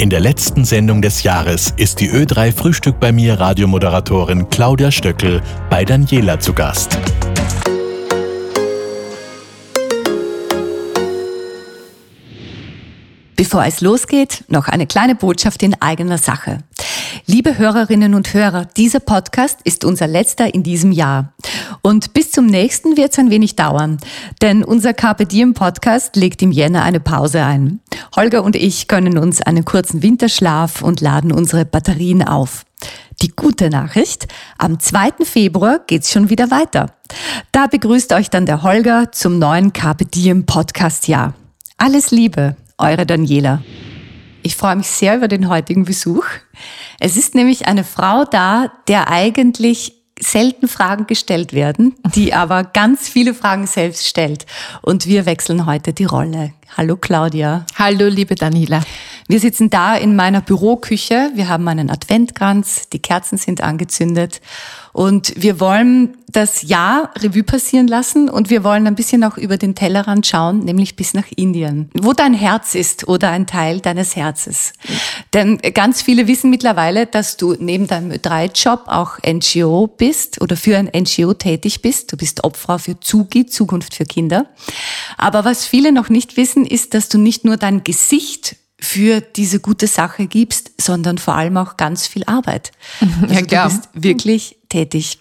In der letzten Sendung des Jahres ist die Ö3 Frühstück bei mir Radiomoderatorin Claudia Stöckel bei Daniela zu Gast. Bevor es losgeht, noch eine kleine Botschaft in eigener Sache. Liebe Hörerinnen und Hörer, dieser Podcast ist unser letzter in diesem Jahr. Und bis zum nächsten wird es ein wenig dauern, denn unser Carpe Diem Podcast legt im Jänner eine Pause ein. Holger und ich gönnen uns einen kurzen Winterschlaf und laden unsere Batterien auf. Die gute Nachricht, am 2. Februar geht's schon wieder weiter. Da begrüßt euch dann der Holger zum neuen Carpe Diem Podcast Jahr. Alles Liebe, eure Daniela. Ich freue mich sehr über den heutigen Besuch. Es ist nämlich eine Frau da, der eigentlich selten Fragen gestellt werden, die aber ganz viele Fragen selbst stellt. Und wir wechseln heute die Rolle. Hallo Claudia. Hallo liebe Daniela. Wir sitzen da in meiner Büroküche. Wir haben einen Adventkranz, die Kerzen sind angezündet und wir wollen das Jahr Revue passieren lassen und wir wollen ein bisschen auch über den Tellerrand schauen, nämlich bis nach Indien, wo dein Herz ist oder ein Teil deines Herzes. Denn ganz viele wissen mittlerweile, dass du neben deinem Ö3-Job auch NGO bist oder für ein NGO tätig bist. Du bist Obfrau für Zugi, Zukunft für Kinder. Aber was viele noch nicht wissen, ist, dass du nicht nur dein Gesicht für diese gute Sache gibst, sondern vor allem auch ganz viel Arbeit. Also ja, klar. Du bist wirklich tätig.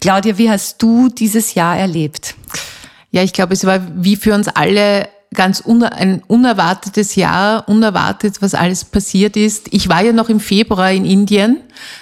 Claudia, wie hast du dieses Jahr erlebt? Ja, ich glaube, es war wie für uns alle ganz uner ein unerwartetes Jahr, unerwartet, was alles passiert ist. Ich war ja noch im Februar in Indien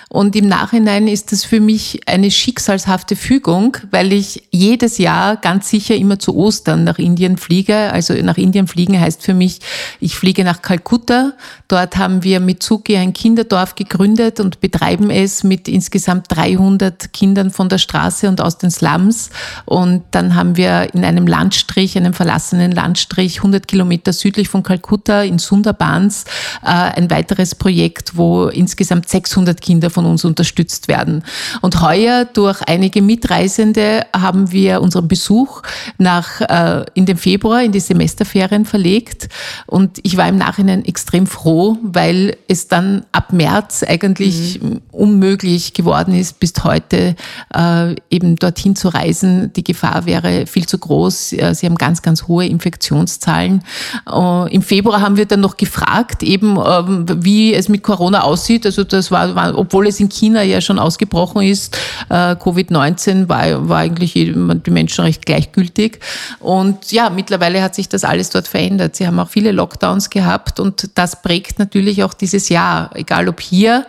und im Nachhinein ist das für mich eine schicksalshafte Fügung, weil ich jedes Jahr ganz sicher immer zu Ostern nach Indien fliege. Also nach Indien fliegen heißt für mich, ich fliege nach Kalkutta. Dort haben wir mit Zuki ein Kinderdorf gegründet und betreiben es mit insgesamt 300 Kindern von der Straße und aus den Slums. Und dann haben wir in einem Landstrich, einem verlassenen Landstrich, 100 Kilometer südlich von Kalkutta in Sundarbans, äh, ein weiteres Projekt, wo insgesamt 600 Kinder von uns unterstützt werden. Und heuer durch einige Mitreisende haben wir unseren Besuch nach, äh, in den Februar, in die Semesterferien verlegt. Und ich war im Nachhinein extrem froh, weil es dann ab März eigentlich mhm. unmöglich geworden ist, bis heute äh, eben dorthin zu reisen. Die Gefahr wäre viel zu groß. Sie haben ganz, ganz hohe Infektionszahlen. Äh, Im Februar haben wir dann noch gefragt, eben ähm, wie es mit Corona aussieht. Also das war, war obwohl es in China ja schon ausgebrochen ist. Äh, Covid-19 war, war eigentlich die Menschen recht gleichgültig. Und ja, mittlerweile hat sich das alles dort verändert. Sie haben auch viele Lockdowns gehabt und das prägt natürlich auch dieses Jahr, egal ob hier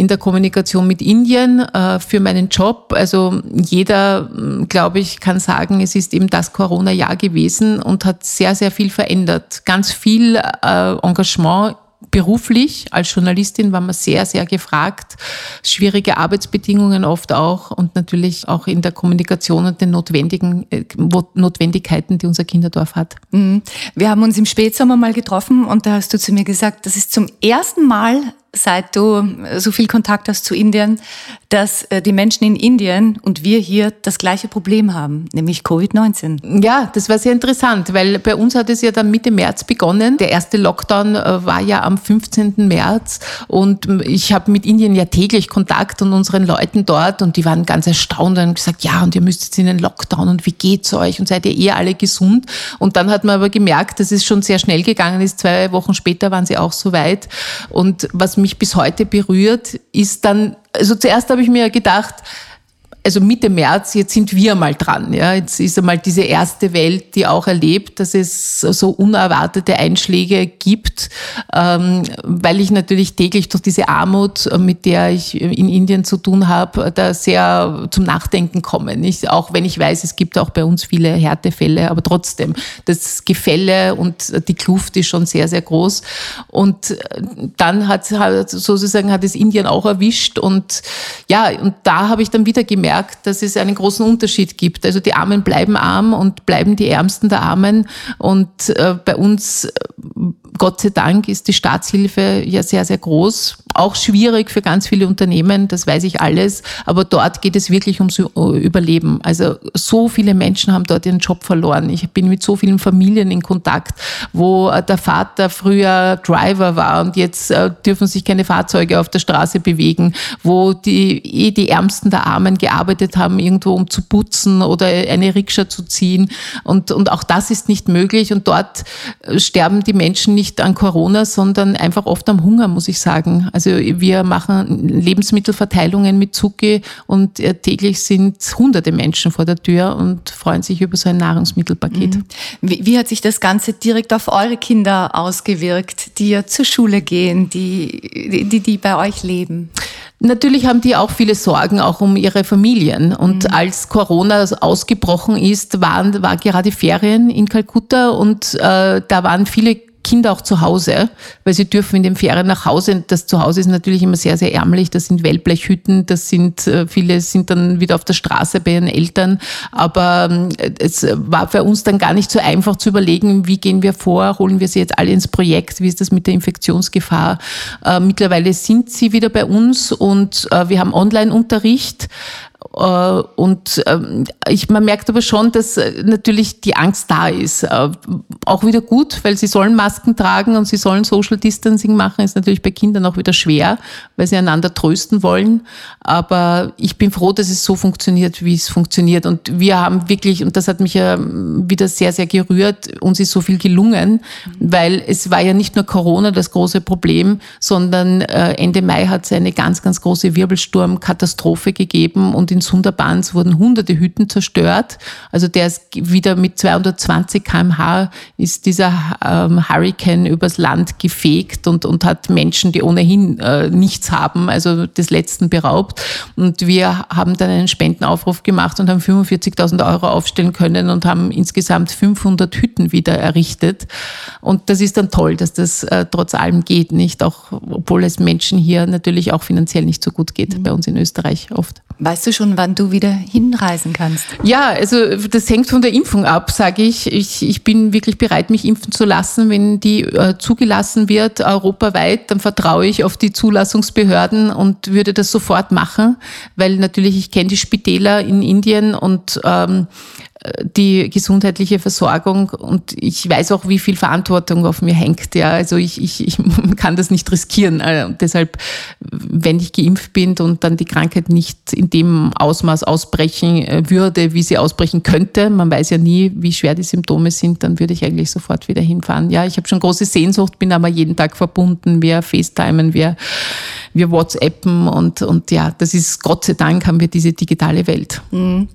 in der Kommunikation mit Indien äh, für meinen Job. Also jeder, glaube ich, kann sagen, es ist eben das Corona-Jahr gewesen und hat sehr, sehr viel verändert. Ganz viel äh, Engagement beruflich als Journalistin war man sehr, sehr gefragt. Schwierige Arbeitsbedingungen oft auch und natürlich auch in der Kommunikation und den notwendigen äh, Notwendigkeiten, die unser Kinderdorf hat. Mhm. Wir haben uns im Spätsommer mal getroffen und da hast du zu mir gesagt, das ist zum ersten Mal seit du so viel Kontakt hast zu Indien, dass äh, die Menschen in Indien und wir hier das gleiche Problem haben, nämlich Covid-19. Ja, das war sehr interessant, weil bei uns hat es ja dann Mitte März begonnen. Der erste Lockdown äh, war ja am 15. März und ich habe mit Indien ja täglich Kontakt und unseren Leuten dort und die waren ganz erstaunt und gesagt, ja, und ihr müsst jetzt in den Lockdown und wie geht's euch und seid ihr eh alle gesund? Und dann hat man aber gemerkt, dass es schon sehr schnell gegangen ist. Zwei Wochen später waren sie auch so weit. Und was mich bis heute berührt, ist dann, also zuerst habe ich mir gedacht, also Mitte März, jetzt sind wir mal dran. Ja. Jetzt ist einmal diese erste Welt, die auch erlebt, dass es so unerwartete Einschläge gibt, ähm, weil ich natürlich täglich durch diese Armut, mit der ich in Indien zu tun habe, da sehr zum Nachdenken komme. Nicht? Auch wenn ich weiß, es gibt auch bei uns viele Härtefälle, aber trotzdem, das Gefälle und die Kluft ist schon sehr, sehr groß. Und dann hat, hat sozusagen hat es Indien auch erwischt und ja, und da habe ich dann wieder gemerkt, dass es einen großen Unterschied gibt. Also die Armen bleiben arm und bleiben die Ärmsten der Armen und äh, bei uns Gott sei Dank ist die Staatshilfe ja sehr, sehr groß. Auch schwierig für ganz viele Unternehmen, das weiß ich alles. Aber dort geht es wirklich ums Überleben. Also so viele Menschen haben dort ihren Job verloren. Ich bin mit so vielen Familien in Kontakt, wo der Vater früher Driver war und jetzt äh, dürfen sich keine Fahrzeuge auf der Straße bewegen, wo die, eh die Ärmsten der Armen gearbeitet haben, irgendwo um zu putzen oder eine Rikscha zu ziehen. Und, und auch das ist nicht möglich. Und dort äh, sterben die Menschen nicht an Corona, sondern einfach oft am Hunger, muss ich sagen. Also wir machen Lebensmittelverteilungen mit Zucki und äh, täglich sind hunderte Menschen vor der Tür und freuen sich über so ein Nahrungsmittelpaket. Mhm. Wie, wie hat sich das Ganze direkt auf eure Kinder ausgewirkt, die ja zur Schule gehen, die, die, die bei euch leben? Natürlich haben die auch viele Sorgen, auch um ihre Familien. Und mhm. als Corona ausgebrochen ist, waren, war gerade Ferien in Kalkutta und äh, da waren viele Kinder auch zu Hause, weil sie dürfen in den Ferien nach Hause. Das Zuhause ist natürlich immer sehr, sehr ärmlich. Das sind Wellblechhütten, das sind, äh, viele sind dann wieder auf der Straße bei ihren Eltern. Aber ähm, es war für uns dann gar nicht so einfach zu überlegen, wie gehen wir vor, holen wir sie jetzt alle ins Projekt, wie ist das mit der Infektionsgefahr. Äh, mittlerweile sind sie wieder bei uns und äh, wir haben Online-Unterricht. Äh, und ähm, ich, man merkt aber schon, dass äh, natürlich die Angst da ist. Äh, auch wieder gut, weil sie sollen Masken tragen und sie sollen Social Distancing machen, ist natürlich bei Kindern auch wieder schwer, weil sie einander trösten wollen. Aber ich bin froh, dass es so funktioniert, wie es funktioniert. Und wir haben wirklich, und das hat mich ja wieder sehr, sehr gerührt, uns ist so viel gelungen, weil es war ja nicht nur Corona das große Problem, sondern Ende Mai hat es eine ganz, ganz große Wirbelsturmkatastrophe gegeben und in in Sundarbans wurden hunderte Hütten zerstört. Also der ist wieder mit 220 kmh ist dieser ähm, Hurricane übers Land gefegt und, und hat Menschen, die ohnehin äh, nichts haben, also des Letzten beraubt. Und wir haben dann einen Spendenaufruf gemacht und haben 45.000 Euro aufstellen können und haben insgesamt 500 Hütten wieder errichtet. Und das ist dann toll, dass das äh, trotz allem geht, nicht? Auch obwohl es Menschen hier natürlich auch finanziell nicht so gut geht, mhm. bei uns in Österreich oft. Weißt du schon, wann du wieder hinreisen kannst? Ja, also das hängt von der Impfung ab, sage ich. ich. Ich bin wirklich bereit, mich impfen zu lassen. Wenn die äh, zugelassen wird, europaweit, dann vertraue ich auf die Zulassungsbehörden und würde das sofort machen, weil natürlich ich kenne die Spitäler in Indien und ähm, die gesundheitliche Versorgung und ich weiß auch, wie viel Verantwortung auf mir hängt. Ja, also ich, ich, ich kann das nicht riskieren. Also deshalb, wenn ich geimpft bin und dann die Krankheit nicht in dem Ausmaß ausbrechen äh, würde, wie sie ausbrechen könnte, man weiß ja nie, wie schwer die Symptome sind, dann würde ich eigentlich sofort wieder hinfahren. Ja, ich habe schon große Sehnsucht, bin aber jeden Tag verbunden. Wir FaceTimen, wir, wir WhatsAppen und, und ja, das ist Gott sei Dank haben wir diese digitale Welt. Mhm.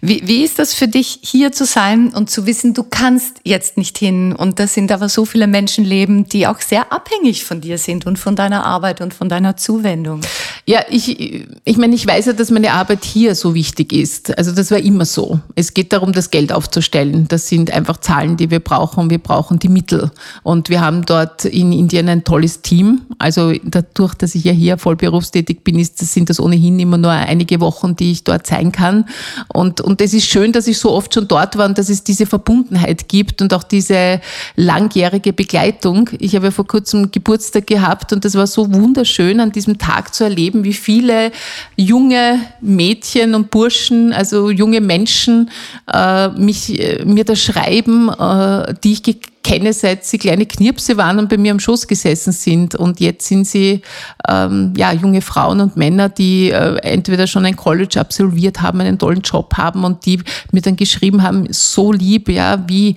Wie, wie ist das für dich? Hier zu sein und zu wissen, du kannst jetzt nicht hin. Und da sind aber so viele Menschenleben, die auch sehr abhängig von dir sind und von deiner Arbeit und von deiner Zuwendung. Ja, ich, ich meine, ich weiß ja, dass meine Arbeit hier so wichtig ist. Also das war immer so. Es geht darum, das Geld aufzustellen. Das sind einfach Zahlen, die wir brauchen. Wir brauchen die Mittel. Und wir haben dort in Indien ein tolles Team. Also dadurch, dass ich ja hier voll berufstätig bin, ist, sind das ohnehin immer nur einige Wochen, die ich dort sein kann. Und, und es ist schön, dass ich so oft schon dort war und dass es diese Verbundenheit gibt und auch diese langjährige Begleitung. Ich habe ja vor kurzem Geburtstag gehabt und das war so wunderschön, an diesem Tag zu erleben, wie viele junge Mädchen und Burschen, also junge Menschen, äh, mich, äh, mir da schreiben, äh, die ich kenne, seit sie kleine Knirpse waren und bei mir am Schoß gesessen sind. Und jetzt sind sie ähm, ja, junge Frauen und Männer, die äh, entweder schon ein College absolviert haben, einen tollen Job haben und die mir dann geschrieben haben, so lieb, ja, wie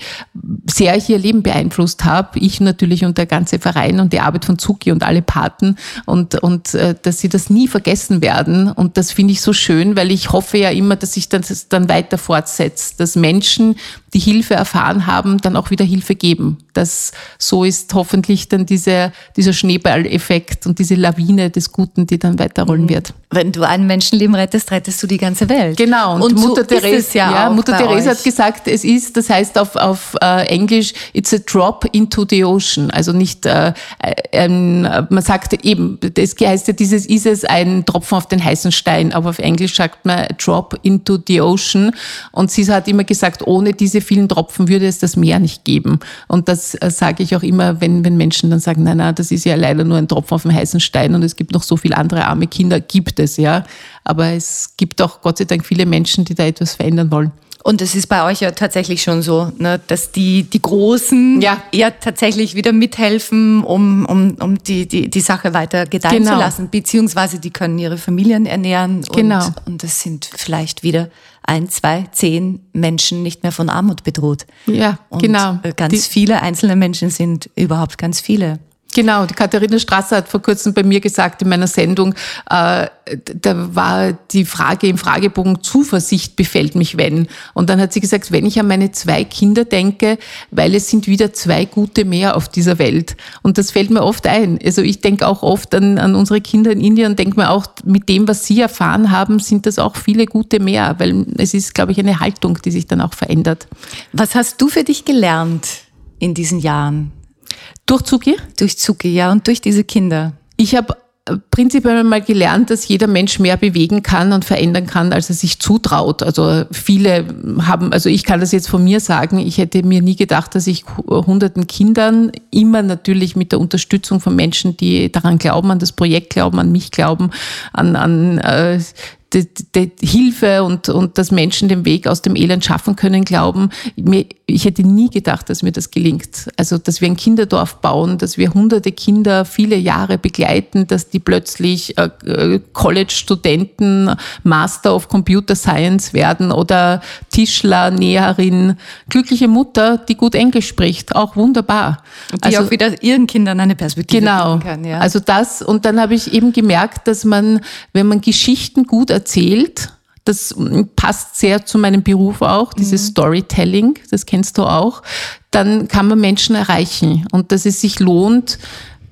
sehr ich ihr Leben beeinflusst habe. Ich natürlich und der ganze Verein und die Arbeit von Zuki und alle Paten und, und äh, dass sie das nie vergessen werden. Und das finde ich so schön, weil ich hoffe ja immer, dass sich das dann weiter fortsetzt, dass Menschen, die Hilfe erfahren haben, dann auch wieder Hilfe geben. Das, so ist hoffentlich dann diese, dieser Schneeballeffekt und diese Lawine des Guten, die dann weiterrollen mhm. wird. Wenn du ein Menschenleben rettest, rettest du die ganze Welt. Genau. Und, und Mutter so Therese, ja, ja Mutter Therese hat gesagt, es ist, das heißt auf, auf äh, Englisch, it's a drop into the ocean. Also nicht, äh, ein, man sagt eben, das heißt ja, dieses ist es ein Tropfen auf den heißen Stein, aber auf Englisch sagt man drop into the ocean. Und sie hat immer gesagt, ohne diese vielen Tropfen würde es das Meer nicht geben. Und das äh, sage ich auch immer, wenn, wenn Menschen dann sagen, nein, nein, das ist ja leider nur ein Tropfen auf dem heißen Stein und es gibt noch so viele andere arme Kinder, gibt es, ja. Aber es gibt auch Gott sei Dank viele Menschen, die da etwas verändern wollen. Und es ist bei euch ja tatsächlich schon so, ne, dass die, die Großen ja. ja tatsächlich wieder mithelfen, um, um, um die, die, die Sache weiter gedeihen genau. zu lassen, beziehungsweise die können ihre Familien ernähren. Genau. Und, und es sind vielleicht wieder ein, zwei, zehn Menschen nicht mehr von Armut bedroht. Ja, und genau. Ganz die viele einzelne Menschen sind überhaupt ganz viele. Genau, die Katharina Strasser hat vor kurzem bei mir gesagt in meiner Sendung, äh, da war die Frage im Fragebogen Zuversicht befällt mich wenn. Und dann hat sie gesagt, wenn ich an meine zwei Kinder denke, weil es sind wieder zwei gute mehr auf dieser Welt. Und das fällt mir oft ein. Also ich denke auch oft an, an unsere Kinder in Indien und denke mir auch, mit dem, was sie erfahren haben, sind das auch viele gute mehr, weil es ist, glaube ich, eine Haltung, die sich dann auch verändert. Was hast du für dich gelernt in diesen Jahren? Durch Zuki? Durch Zuki, ja, und durch diese Kinder. Ich habe äh, prinzipiell mal gelernt, dass jeder Mensch mehr bewegen kann und verändern kann, als er sich zutraut. Also viele haben, also ich kann das jetzt von mir sagen, ich hätte mir nie gedacht, dass ich hunderten Kindern immer natürlich mit der Unterstützung von Menschen, die daran glauben, an das Projekt glauben, an mich glauben, an, an äh, die, die Hilfe und, und dass Menschen den Weg aus dem Elend schaffen können, glauben. Mir, ich hätte nie gedacht, dass mir das gelingt. Also, dass wir ein Kinderdorf bauen, dass wir hunderte Kinder viele Jahre begleiten, dass die plötzlich äh, äh College-Studenten, Master of Computer Science werden oder Tischler, Näherin, glückliche Mutter, die gut Englisch spricht, auch wunderbar. Und die also, auch wieder ihren Kindern eine Perspektive genau, geben kann. Ja. Also das, und dann habe ich eben gemerkt, dass man, wenn man Geschichten gut erzählt, erzählt. Das passt sehr zu meinem Beruf auch, dieses mhm. Storytelling, das kennst du auch. Dann kann man Menschen erreichen und dass es sich lohnt,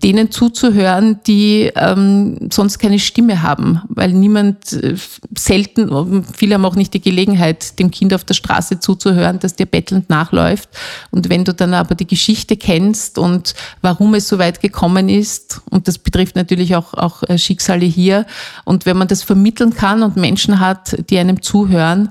denen zuzuhören, die ähm, sonst keine Stimme haben, weil niemand äh, selten, viele haben auch nicht die Gelegenheit, dem Kind auf der Straße zuzuhören, dass dir bettelnd nachläuft. Und wenn du dann aber die Geschichte kennst und warum es so weit gekommen ist, und das betrifft natürlich auch, auch äh, Schicksale hier, und wenn man das vermitteln kann und Menschen hat, die einem zuhören,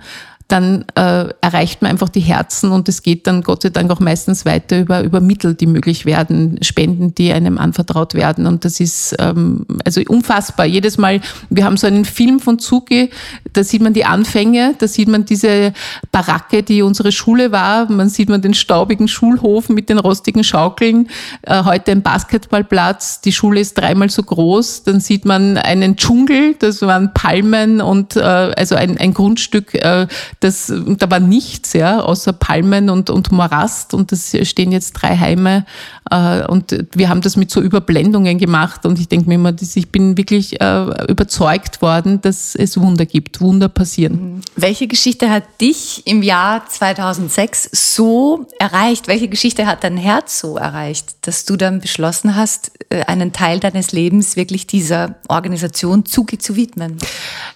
dann äh, erreicht man einfach die Herzen und es geht dann Gott sei Dank auch meistens weiter über, über Mittel, die möglich werden, Spenden, die einem anvertraut werden. Und das ist ähm, also unfassbar. Jedes Mal, wir haben so einen Film von Zuki, da sieht man die Anfänge, da sieht man diese Baracke, die unsere Schule war, man sieht man den staubigen Schulhof mit den rostigen Schaukeln, äh, heute ein Basketballplatz, die Schule ist dreimal so groß, dann sieht man einen Dschungel, das waren Palmen und äh, also ein, ein Grundstück, äh, das, da war nichts, ja, außer Palmen und, und Morast und das stehen jetzt drei Heime äh, und wir haben das mit so Überblendungen gemacht und ich denke mir immer, dass ich bin wirklich äh, überzeugt worden, dass es Wunder gibt, Wunder passieren. Mhm. Welche Geschichte hat dich im Jahr 2006 so erreicht? Welche Geschichte hat dein Herz so erreicht, dass du dann beschlossen hast, äh, einen Teil deines Lebens wirklich dieser Organisation Zugi zu widmen?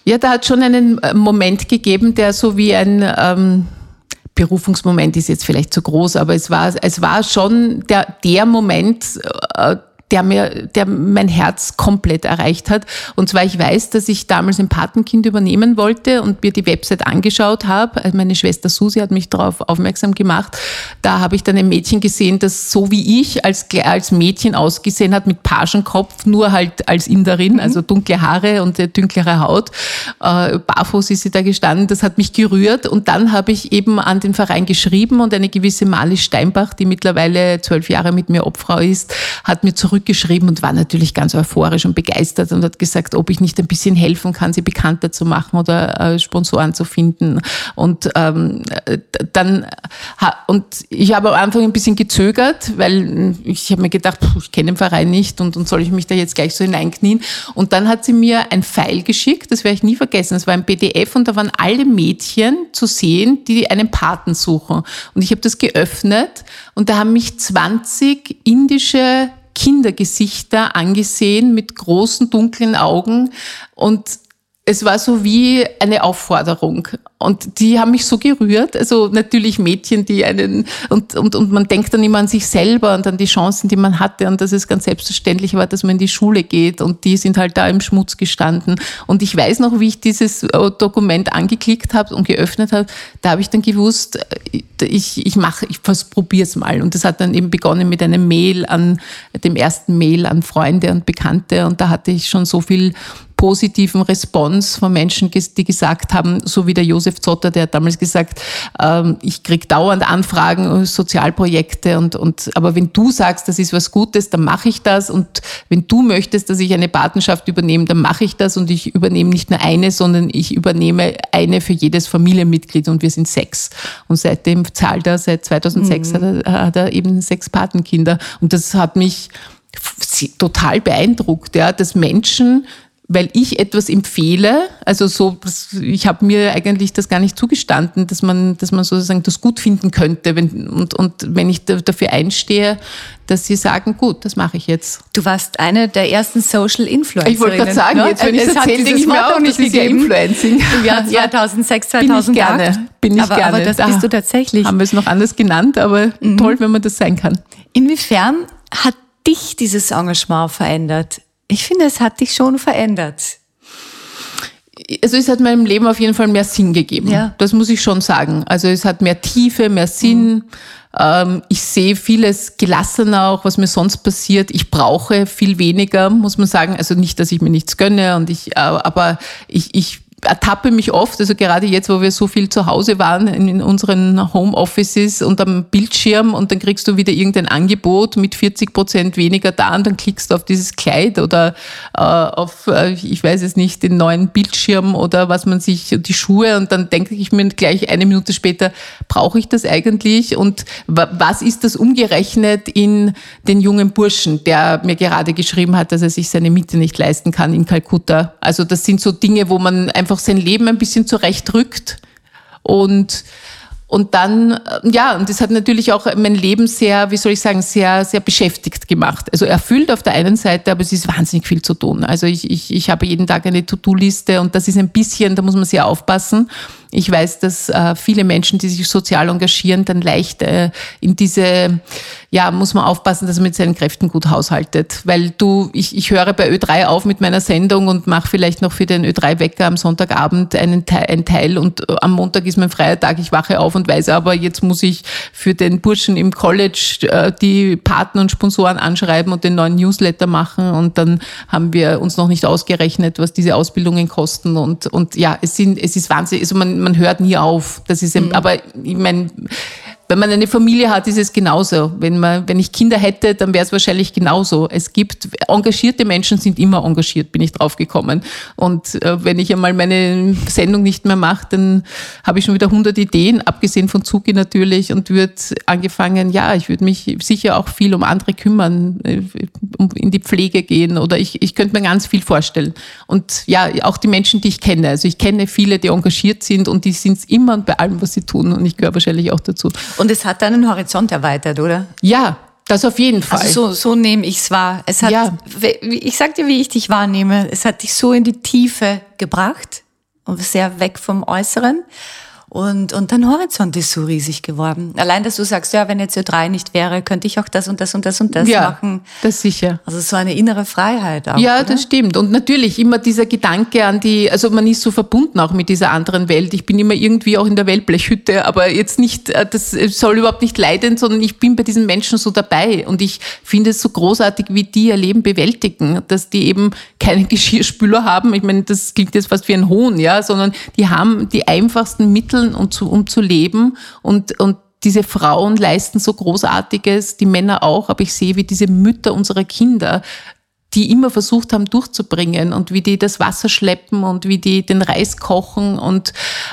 Ja, da hat schon einen Moment gegeben, der so wie ein ähm, Berufungsmoment ist jetzt vielleicht zu groß, aber es war, es war schon der, der Moment, äh, der mir, der mein Herz komplett erreicht hat. Und zwar, ich weiß, dass ich damals ein Patenkind übernehmen wollte und mir die Website angeschaut habe. Also meine Schwester Susi hat mich darauf aufmerksam gemacht. Da habe ich dann ein Mädchen gesehen, das so wie ich als, als Mädchen ausgesehen hat, mit Pagenkopf, nur halt als Inderin, mhm. also dunkle Haare und dunklere Haut. Äh, barfuß ist sie da gestanden. Das hat mich gerührt. Und dann habe ich eben an den Verein geschrieben und eine gewisse Mali Steinbach, die mittlerweile zwölf Jahre mit mir Obfrau ist, hat mir zurück zurückgeschrieben und war natürlich ganz euphorisch und begeistert und hat gesagt, ob ich nicht ein bisschen helfen kann, sie bekannter zu machen oder äh, Sponsoren zu finden. Und ähm, dann und ich habe am Anfang ein bisschen gezögert, weil ich habe mir gedacht, pff, ich kenne den Verein nicht und, und soll ich mich da jetzt gleich so hineinknien? Und dann hat sie mir ein Pfeil geschickt, das werde ich nie vergessen. Es war ein PDF und da waren alle Mädchen zu sehen, die einen Paten suchen. Und ich habe das geöffnet und da haben mich 20 indische Kindergesichter angesehen mit großen dunklen Augen. Und es war so wie eine Aufforderung. Und die haben mich so gerührt. Also natürlich Mädchen, die einen, und, und, und man denkt dann immer an sich selber und an die Chancen, die man hatte und dass es ganz selbstverständlich war, dass man in die Schule geht und die sind halt da im Schmutz gestanden. Und ich weiß noch, wie ich dieses äh, Dokument angeklickt habe und geöffnet habe, da habe ich dann gewusst, äh, ich, ich mache, ich probiere es mal. Und das hat dann eben begonnen mit einem Mail an, dem ersten Mail an Freunde und Bekannte und da hatte ich schon so viel positiven Response von Menschen, die gesagt haben, so wie der Josef Zotter, der hat damals gesagt, ähm, ich kriege dauernd Anfragen, äh, Sozialprojekte und, und aber wenn du sagst, das ist was Gutes, dann mache ich das und wenn du möchtest, dass ich eine Patenschaft übernehme, dann mache ich das und ich übernehme nicht nur eine, sondern ich übernehme eine für jedes Familienmitglied und wir sind sechs. Und seitdem zahlt er, seit 2006 mhm. hat, er, hat er eben sechs Patenkinder und das hat mich total beeindruckt, ja, dass Menschen weil ich etwas empfehle, also so, ich habe mir eigentlich das gar nicht zugestanden, dass man, dass man sozusagen das gut finden könnte, wenn, und, und wenn ich dafür einstehe, dass sie sagen, gut, das mache ich jetzt. Du warst eine der ersten Social Influencer. Ich wollte gerade sagen, ne? jetzt wenn ich es erzähle, denke ich mir auch, nicht das ist ja Influencing. Im Jahr 2006, 2008. Bin ich gerne. Bin ich aber, gerne. aber das da bist du tatsächlich. Haben wir es noch anders genannt, aber mhm. toll, wenn man das sein kann. Inwiefern hat dich dieses Engagement verändert? Ich finde, es hat dich schon verändert. Also es hat meinem Leben auf jeden Fall mehr Sinn gegeben. Ja. Das muss ich schon sagen. Also es hat mehr Tiefe, mehr Sinn. Mhm. ich sehe vieles gelassener auch, was mir sonst passiert. Ich brauche viel weniger, muss man sagen. Also nicht, dass ich mir nichts gönne und ich, äh, aber ich, ich ertappe mich oft, also gerade jetzt, wo wir so viel zu Hause waren in unseren Homeoffices und am Bildschirm und dann kriegst du wieder irgendein Angebot mit 40 Prozent weniger da und dann klickst du auf dieses Kleid oder äh, auf, äh, ich weiß es nicht, den neuen Bildschirm oder was man sich, die Schuhe und dann denke ich mir gleich eine Minute später, brauche ich das eigentlich und was ist das umgerechnet in den jungen Burschen, der mir gerade geschrieben hat, dass er sich seine Miete nicht leisten kann in Kalkutta. Also das sind so Dinge, wo man einfach einfach sein Leben ein bisschen zurechtrückt und und dann, äh, ja, und das hat natürlich auch mein Leben sehr, wie soll ich sagen, sehr, sehr beschäftigt gemacht. Also erfüllt auf der einen Seite, aber es ist wahnsinnig viel zu tun. Also ich, ich, ich habe jeden Tag eine To-Do-Liste und das ist ein bisschen, da muss man sehr aufpassen. Ich weiß, dass äh, viele Menschen, die sich sozial engagieren, dann leicht äh, in diese, ja, muss man aufpassen, dass man mit seinen Kräften gut haushaltet. Weil du, ich, ich höre bei Ö3 auf mit meiner Sendung und mache vielleicht noch für den Ö3-Wecker am Sonntagabend einen Teil, einen Teil und äh, am Montag ist mein freier Tag. Ich wache auf und weiß aber, jetzt muss ich für den Burschen im College äh, die Partner und Sponsoren anschreiben und den neuen Newsletter machen und dann haben wir uns noch nicht ausgerechnet, was diese Ausbildungen kosten und, und ja, es sind, es ist wahnsinnig, also man, man hört nie auf. Das ist, mhm. aber ich meine, wenn man eine Familie hat, ist es genauso. Wenn, man, wenn ich Kinder hätte, dann wäre es wahrscheinlich genauso. Es gibt, engagierte Menschen sind immer engagiert, bin ich drauf gekommen. Und äh, wenn ich einmal meine Sendung nicht mehr mache, dann habe ich schon wieder 100 Ideen, abgesehen von Zuki natürlich, und würde angefangen, ja, ich würde mich sicher auch viel um andere kümmern, äh, in die Pflege gehen oder ich, ich könnte mir ganz viel vorstellen. Und ja, auch die Menschen, die ich kenne. Also ich kenne viele, die engagiert sind und die sind es immer bei allem, was sie tun. Und ich gehöre wahrscheinlich auch dazu. Und es hat deinen Horizont erweitert, oder? Ja, das auf jeden Fall. Also so, so nehme ich es wahr. Es hat, ja. ich sag dir, wie ich dich wahrnehme. Es hat dich so in die Tiefe gebracht und sehr weg vom Äußeren. Und, und dein Horizont ist so riesig geworden. Allein, dass du sagst, ja, wenn jetzt Ö3 nicht wäre, könnte ich auch das und das und das und das ja, machen. das sicher. Also so eine innere Freiheit auch. Ja, oder? das stimmt. Und natürlich immer dieser Gedanke an die, also man ist so verbunden auch mit dieser anderen Welt. Ich bin immer irgendwie auch in der Wellblechhütte, aber jetzt nicht, äh, das soll überhaupt nicht leiden, sondern ich bin bei diesen Menschen so dabei. Und ich finde es so großartig, wie die ihr Leben bewältigen, dass die eben keinen Geschirrspüler haben. Ich meine, das klingt jetzt fast wie ein Hohn, ja, sondern die haben die einfachsten Mittel, um zu, um zu leben. Und, und diese Frauen leisten so Großartiges, die Männer auch, aber ich sehe, wie diese Mütter unserer Kinder die immer versucht haben durchzubringen und wie die das Wasser schleppen und wie die den Reis kochen und,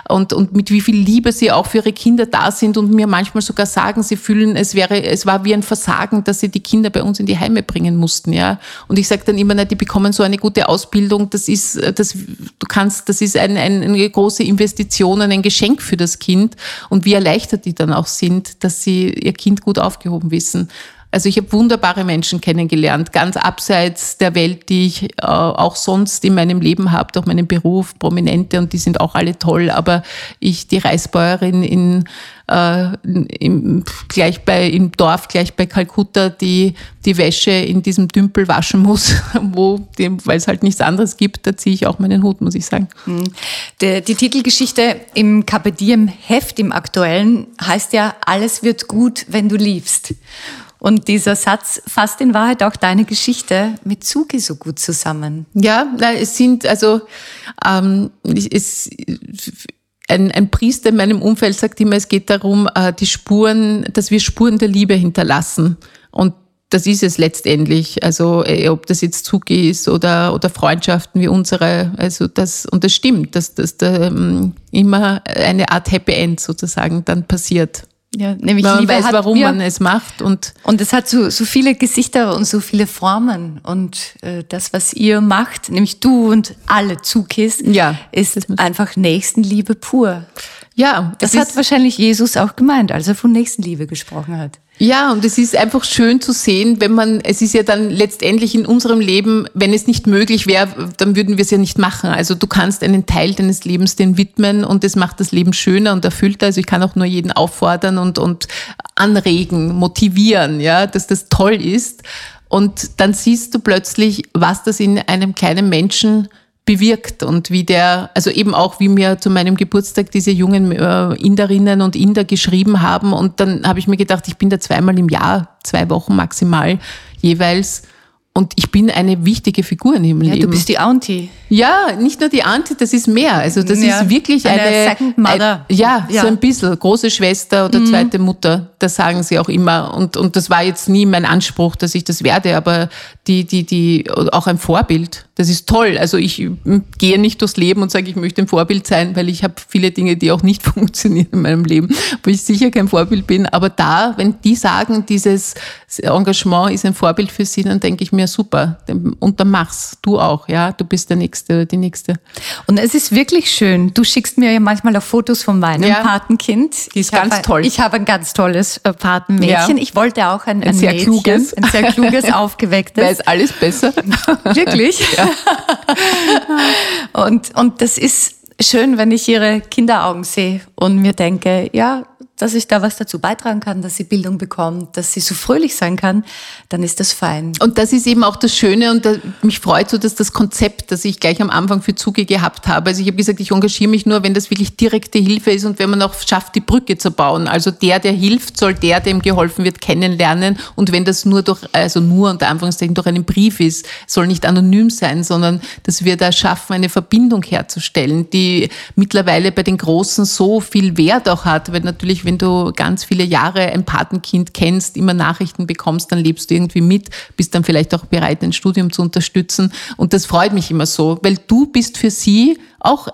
und, und mit wie viel Liebe sie auch für ihre Kinder da sind und mir manchmal sogar sagen, sie fühlen, es wäre, es war wie ein Versagen, dass sie die Kinder bei uns in die Heime bringen mussten, ja. Und ich sage dann immer, na, die bekommen so eine gute Ausbildung, das ist, das, du kannst, das ist ein, ein, eine große Investition, ein Geschenk für das Kind und wie erleichtert die dann auch sind, dass sie ihr Kind gut aufgehoben wissen. Also ich habe wunderbare Menschen kennengelernt, ganz abseits der Welt, die ich äh, auch sonst in meinem Leben habe, durch meinen Beruf, Prominente und die sind auch alle toll. Aber ich, die Reisbäuerin in, äh, im, gleich bei, im Dorf, gleich bei Kalkutta, die die Wäsche in diesem Dümpel waschen muss, wo, weil es halt nichts anderes gibt, da ziehe ich auch meinen Hut, muss ich sagen. Hm. Die, die Titelgeschichte im Carpe Diem Heft, im aktuellen, heißt ja, alles wird gut, wenn du liebst. Und dieser Satz fasst in Wahrheit auch deine Geschichte mit Zuge so gut zusammen. Ja, es sind also ähm, es, ein, ein Priester in meinem Umfeld sagt immer, es geht darum, äh, die Spuren, dass wir Spuren der Liebe hinterlassen. Und das ist es letztendlich. Also äh, ob das jetzt Zuge ist oder, oder Freundschaften wie unsere. Also das, und das stimmt, dass, dass da ähm, immer eine Art Happy End sozusagen dann passiert. Ja, nämlich man Liebe weiß, hat, warum ja, man es macht und und es hat so, so viele Gesichter und so viele Formen. Und äh, das, was ihr macht, nämlich du und alle Zukis, Ja, ist einfach Nächstenliebe pur. Ja, Das hat wahrscheinlich Jesus auch gemeint, als er von Nächstenliebe gesprochen hat. Ja, und es ist einfach schön zu sehen, wenn man, es ist ja dann letztendlich in unserem Leben, wenn es nicht möglich wäre, dann würden wir es ja nicht machen. Also du kannst einen Teil deines Lebens dem widmen und es macht das Leben schöner und erfüllter. Also ich kann auch nur jeden auffordern und, und anregen, motivieren, ja, dass das toll ist. Und dann siehst du plötzlich, was das in einem kleinen Menschen bewirkt und wie der, also eben auch wie mir zu meinem Geburtstag diese jungen äh, Inderinnen und Inder geschrieben haben. Und dann habe ich mir gedacht, ich bin da zweimal im Jahr, zwei Wochen maximal jeweils und ich bin eine wichtige Figur in ihrem Ja, Leben. du bist die Auntie. Ja, nicht nur die Auntie, das ist mehr. Also das Ja, ist wirklich eine eine, Second Mother. Ein, ja, Ja. so ein bisschen große Schwester oder zweite Mutter. Das sagen sie auch immer. Und und das war jetzt nie mein Anspruch, dass ich das werde, aber die die die auch ein Vorbild. Das ist toll. Also ich mm, gehe nicht durchs Leben und sage, ich möchte ein Vorbild sein, weil ich habe viele Dinge, die auch nicht funktionieren in meinem Leben, wo ich sicher kein Vorbild bin. Aber da, wenn die sagen, dieses Engagement ist ein Vorbild für sie, dann denke ich mir super. Und dann mach's. Du auch, ja. Du bist der Nächste oder die Nächste. Und es ist wirklich schön. Du schickst mir ja manchmal auch Fotos von meinem Ja. Patenkind. Die ist Ich habe ganz ein- toll. Ich habe ein ganz tolles äh, Patenmädchen. Ja. Ich wollte auch ein, ein, sehr Mädchen, kluges. ein sehr kluges, aufgewecktes. Weiß alles besser. Wirklich? und, und das ist schön, wenn ich ihre Kinderaugen sehe und mir denke, ja, dass ich da was dazu beitragen kann, dass sie Bildung bekommt, dass sie so fröhlich sein kann, dann ist das fein. Und das ist eben auch das Schöne und mich freut so, dass das Konzept, das ich gleich am Anfang für Zuge gehabt habe. Also ich habe gesagt, ich engagiere mich nur, wenn das wirklich direkte Hilfe ist und wenn man auch schafft, die Brücke zu bauen. Also der, der hilft, soll der, dem geholfen wird, kennenlernen. Und wenn das nur durch, also nur unter Anführungszeichen durch einen Brief ist, soll nicht anonym sein, sondern dass wir da schaffen, eine Verbindung herzustellen, die mittlerweile bei den Großen so viel Wert auch hat, weil natürlich, wenn du ganz viele Jahre ein Patenkind kennst, immer Nachrichten bekommst, dann lebst du irgendwie mit, bist dann vielleicht auch bereit, ein Studium zu unterstützen. Und das freut mich immer so, weil du bist für sie auch